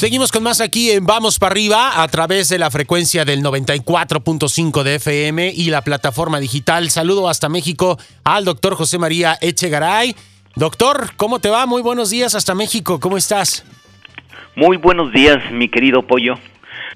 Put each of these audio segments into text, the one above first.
Seguimos con más aquí en Vamos para arriba a través de la frecuencia del 94.5 de FM y la plataforma digital. Saludo hasta México al doctor José María Echegaray. Doctor, ¿cómo te va? Muy buenos días hasta México. ¿Cómo estás? Muy buenos días, mi querido Pollo.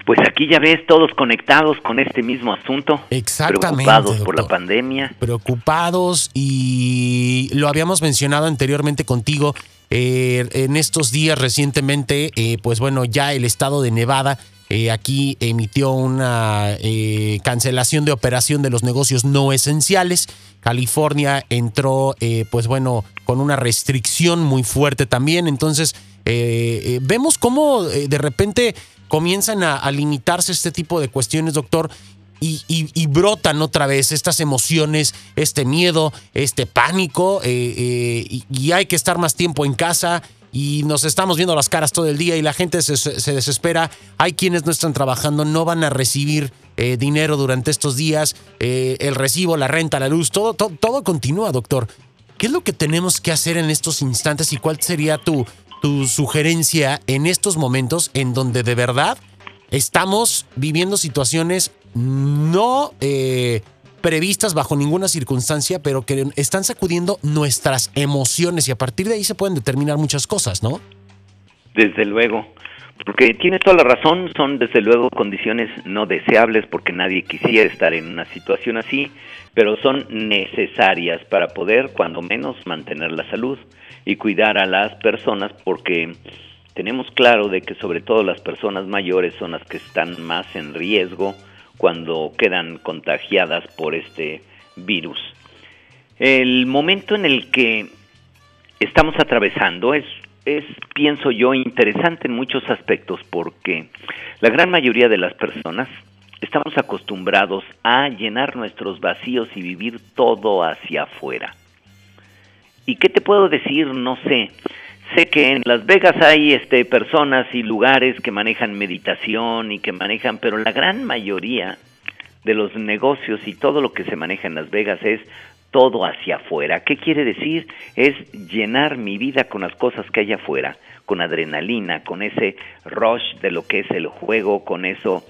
Pues aquí ya ves todos conectados con este mismo asunto. Exactamente. Preocupados por la pandemia. Preocupados y lo habíamos mencionado anteriormente contigo eh, en estos días recientemente, eh, pues bueno, ya el estado de Nevada eh, aquí emitió una cancelación de operación de los negocios no esenciales. California entró, pues bueno, con una restricción muy fuerte también. Entonces, vemos cómo de repente comienzan a, limitarse este tipo de cuestiones, doctor, y, brotan otra vez estas emociones, este miedo, este pánico, eh, eh, y, hay que estar más tiempo en casa y nos estamos viendo las caras todo el día y la gente se, desespera. Hay quienes no están trabajando, no van a recibir eh, dinero durante estos días, el recibo, la renta, la luz, todo, todo, todo continúa, doctor. ¿Qué es lo que tenemos que hacer en estos instantes y cuál sería tu, tu sugerencia en estos momentos en donde de verdad estamos viviendo situaciones no eh, previstas bajo ninguna circunstancia, pero que están sacudiendo nuestras emociones y a partir de ahí se pueden determinar muchas cosas, ¿no? Desde luego, porque tiene toda la razón, son desde luego condiciones no deseables porque nadie quisiera estar en una situación así, pero son necesarias para poder, cuando menos, mantener la salud y cuidar a las personas porque tenemos claro de que sobre todo las personas mayores son las que están más en riesgo cuando quedan contagiadas por este virus. El momento en el que estamos atravesando es, es, pienso yo, interesante en muchos aspectos porque la gran mayoría de las personas estamos acostumbrados a llenar nuestros vacíos y vivir todo hacia afuera. ¿Y qué te puedo decir? No sé. Sé que en Las Vegas hay este, personas y lugares que manejan meditación y que manejan, pero la gran mayoría de los negocios y todo lo que se maneja en Las Vegas es todo hacia afuera. ¿Qué quiere decir? Es llenar mi vida con las cosas que hay afuera, con adrenalina, con ese rush de lo que es el juego, con eso.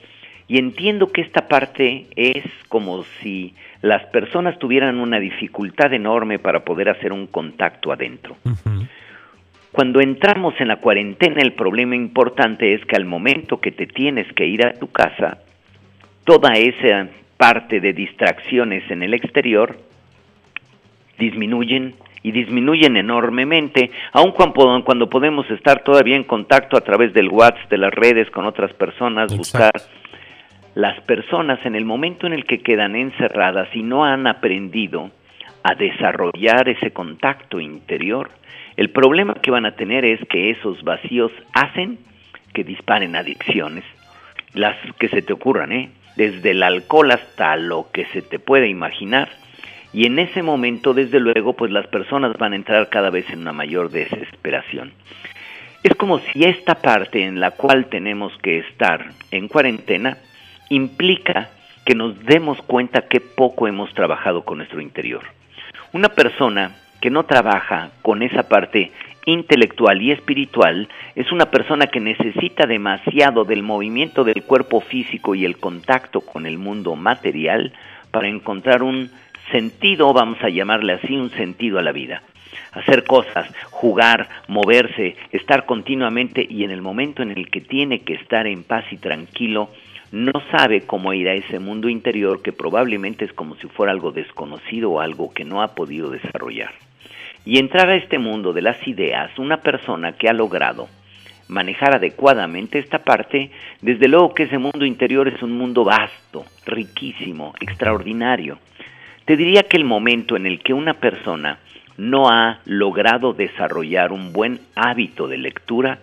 Y entiendo que esta parte es como si las personas tuvieran una dificultad enorme para poder hacer un contacto adentro. Cuando entramos en la cuarentena, el problema importante es que al momento que te tienes que ir a tu casa, toda esa parte de distracciones en el exterior disminuyen y disminuyen enormemente, aun cuando, cuando podemos estar todavía en contacto a través del WhatsApp, de las redes con otras personas, buscar las personas en el momento en el que quedan encerradas y no han aprendido a desarrollar ese contacto interior, el problema que van a tener es que esos vacíos hacen que disparen adicciones, las que se te ocurran, ¿eh? desde el alcohol hasta lo que se te puede imaginar. Y en ese momento, desde luego, pues las personas van a entrar cada vez en una mayor desesperación. Es como si esta parte en la cual tenemos que estar en cuarentena implica que nos demos cuenta que poco hemos trabajado con nuestro interior. Una persona que no trabaja con esa parte intelectual y espiritual es una persona que necesita demasiado del movimiento del cuerpo físico y el contacto con el mundo material para encontrar un sentido, vamos a llamarle así, un sentido a la vida. Hacer cosas, jugar, moverse, estar continuamente y en el momento en el que tiene que estar en paz y tranquilo, no sabe cómo ir a ese mundo interior que probablemente es como si fuera algo desconocido o algo que no ha podido desarrollar y entrar a este mundo de las ideas una persona que ha logrado manejar adecuadamente esta parte, desde luego que ese mundo interior es un mundo vasto, riquísimo, extraordinario. Te diría que el momento en el que una persona no ha logrado desarrollar un buen hábito de lectura,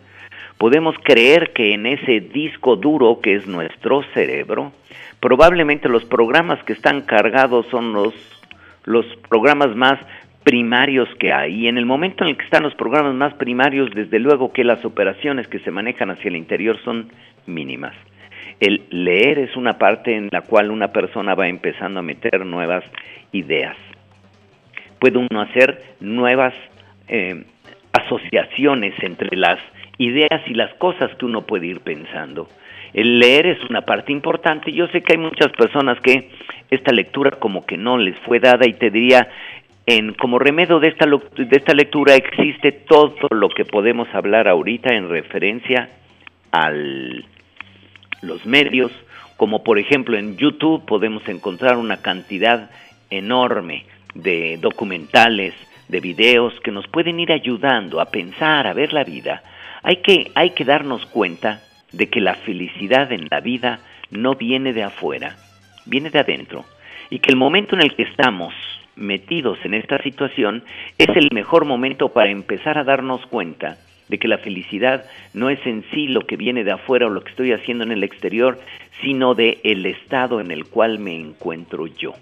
podemos creer que en ese disco duro que es nuestro cerebro, probablemente los programas que están cargados son los, los programas más primarios que hay. Y en el momento en el que están los programas más primarios, desde luego que las operaciones que se manejan hacia el interior son mínimas. El leer es una parte en la cual una persona va empezando a meter nuevas ideas. Puede uno hacer nuevas eh, asociaciones entre las ideas y las cosas que uno puede ir pensando. El leer es una parte importante. Yo sé que hay muchas personas que esta lectura como que no les fue dada y te diría, en, como remedio de esta, de esta lectura existe todo lo que podemos hablar ahorita en referencia a los medios, como por ejemplo en YouTube podemos encontrar una cantidad enorme de documentales, de videos que nos pueden ir ayudando a pensar, a ver la vida. Hay que, hay que darnos cuenta de que la felicidad en la vida no viene de afuera, viene de adentro, y que el momento en el que estamos metidos en esta situación es el mejor momento para empezar a darnos cuenta de que la felicidad no es en sí lo que viene de afuera o lo que estoy haciendo en el exterior, sino de el estado en el cual me encuentro yo.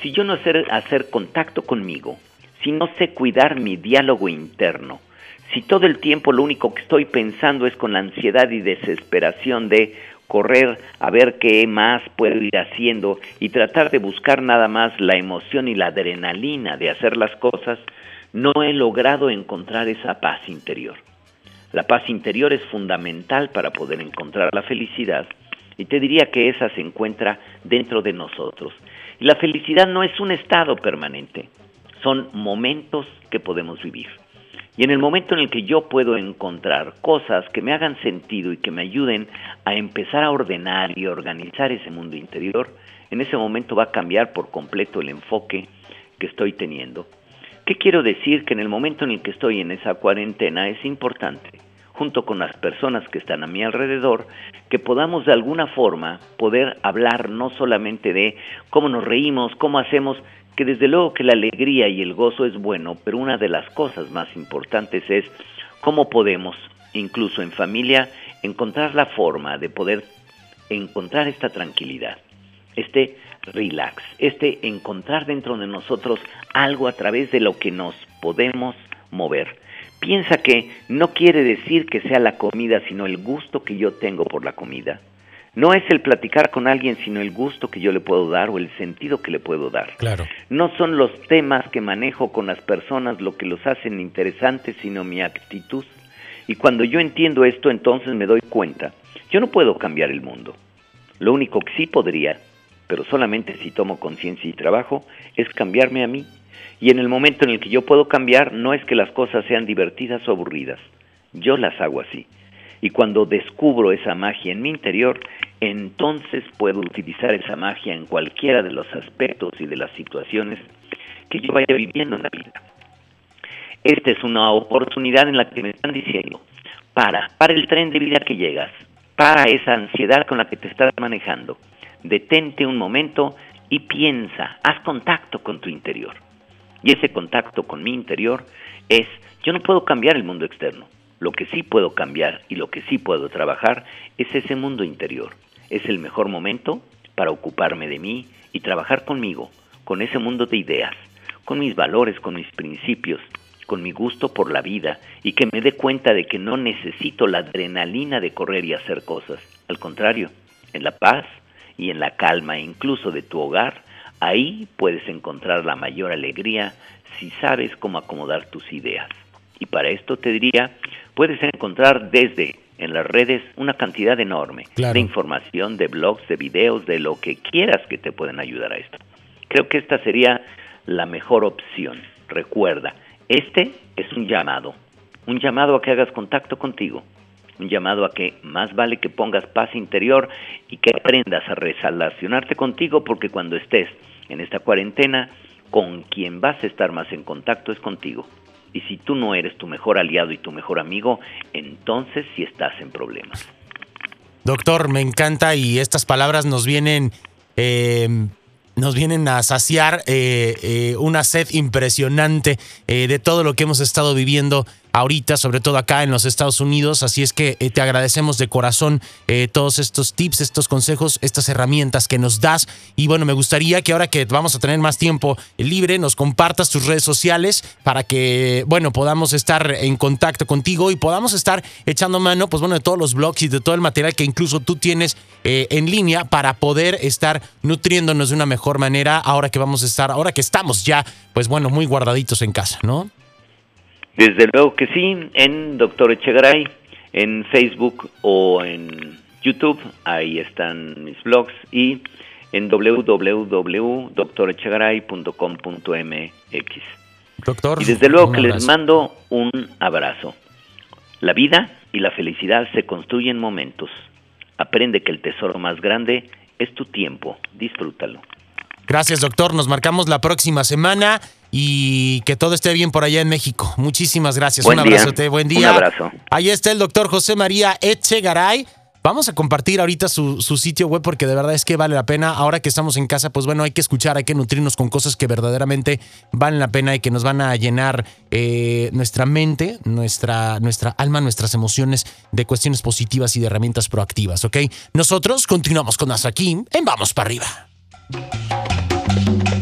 Si yo no sé hacer contacto conmigo, si no sé cuidar mi diálogo interno, si todo el tiempo lo único que estoy pensando es con la ansiedad y desesperación de correr a ver qué más puedo ir haciendo y tratar de buscar nada más la emoción y la adrenalina de hacer las cosas, no he logrado encontrar esa paz interior. La paz interior es fundamental para poder encontrar la felicidad y te diría que esa se encuentra dentro de nosotros. Y la felicidad no es un estado permanente, son momentos que podemos vivir. Y en el momento en el que yo puedo encontrar cosas que me hagan sentido y que me ayuden a empezar a ordenar y organizar ese mundo interior, en ese momento va a cambiar por completo el enfoque que estoy teniendo. ¿Qué quiero decir? Que en el momento en el que estoy en esa cuarentena es importante, junto con las personas que están a mi alrededor, que podamos de alguna forma poder hablar no solamente de cómo nos reímos, cómo hacemos, que desde luego que la alegría y el gozo es bueno, pero una de las cosas más importantes es cómo podemos, incluso en familia, encontrar la forma de poder encontrar esta tranquilidad, este relax, este encontrar dentro de nosotros algo a través de lo que nos podemos mover. Piensa que no quiere decir que sea la comida, sino el gusto que yo tengo por la comida no es el platicar con alguien, sino el gusto que yo le puedo dar o el sentido que le puedo dar. Claro. No son los temas que manejo con las personas lo que los hacen interesantes, sino mi actitud. Y cuando yo entiendo esto, entonces me doy cuenta. Yo no puedo cambiar el mundo. Lo único que sí podría, pero solamente si tomo conciencia y trabajo, es cambiarme a mí. Y en el momento en el que yo puedo cambiar, no es que las cosas sean divertidas o aburridas. Yo las hago así. Y cuando descubro esa magia en mi interior, entonces puedo utilizar esa magia en cualquiera de los aspectos y de las situaciones que yo vaya viviendo en la vida. Esta es una oportunidad en la que me están diciendo, para, para el tren de vida que llegas, para esa ansiedad con la que te estás manejando, detente un momento y piensa, haz contacto con tu interior. Y ese contacto con mi interior es, yo no puedo cambiar el mundo externo, lo que sí puedo cambiar y lo que sí puedo trabajar es ese mundo interior es el mejor momento para ocuparme de mí y trabajar conmigo, con ese mundo de ideas, con mis valores, con mis principios, con mi gusto por la vida y que me dé cuenta de que no necesito la adrenalina de correr y hacer cosas. Al contrario, en la paz y en la calma incluso de tu hogar, ahí puedes encontrar la mayor alegría si sabes cómo acomodar tus ideas. Y para esto te diría, puedes encontrar desde en las redes una cantidad enorme de información, de blogs, de videos, de lo que quieras que te puedan ayudar a esto. Creo que esta sería la mejor opción. Recuerda, este es un llamado, un llamado a que hagas contacto contigo, un llamado a que más vale que pongas paz interior y que aprendas a relacionarte contigo porque cuando estés en esta cuarentena, con quien vas a estar más en contacto es contigo. Y si tú no eres tu mejor aliado y tu mejor amigo, entonces sí estás en problemas. Doctor, me encanta y estas palabras nos vienen eh, nos vienen a saciar eh, eh, una sed impresionante eh, de todo lo que hemos estado viviendo ahorita, sobre todo acá en los Estados Unidos. Así es que te agradecemos de corazón todos estos tips, estos consejos, estas herramientas que nos das. Y bueno, me gustaría que ahora que vamos a tener más tiempo libre, nos compartas tus redes sociales para que, bueno, podamos estar en contacto contigo y podamos estar echando mano, pues bueno, de todos los blogs y de todo el material que incluso tú tienes en línea para poder estar nutriéndonos de una mejor manera ahora que vamos a estar, ahora que estamos ya, pues bueno, muy guardaditos en casa, ¿no? Desde luego que sí, en Doctor Echegaray, en Facebook o en YouTube, ahí están mis blogs y en www.doctorechegaray.com.mx. Doctor. Y desde luego que les mando un abrazo. La vida y la felicidad se construyen momentos. Aprende que el tesoro más grande es tu tiempo. Disfrútalo. Gracias, doctor. Nos marcamos la próxima semana y que todo esté bien por allá en México. Muchísimas gracias. un abrazo. Buen día. Un abrazo. Ahí está el doctor José María Echegaray. Vamos a compartir ahorita su, sitio web porque de verdad es que vale la pena. Ahora que estamos en casa, pues bueno, hay que escuchar, hay que nutrirnos con cosas que verdaderamente valen la pena y que nos van a llenar eh, nuestra mente, nuestra, nuestra alma, nuestras emociones de cuestiones positivas y de herramientas proactivas, ¿ok? Nosotros continuamos con Asakim en Vamos para arriba. Thank you.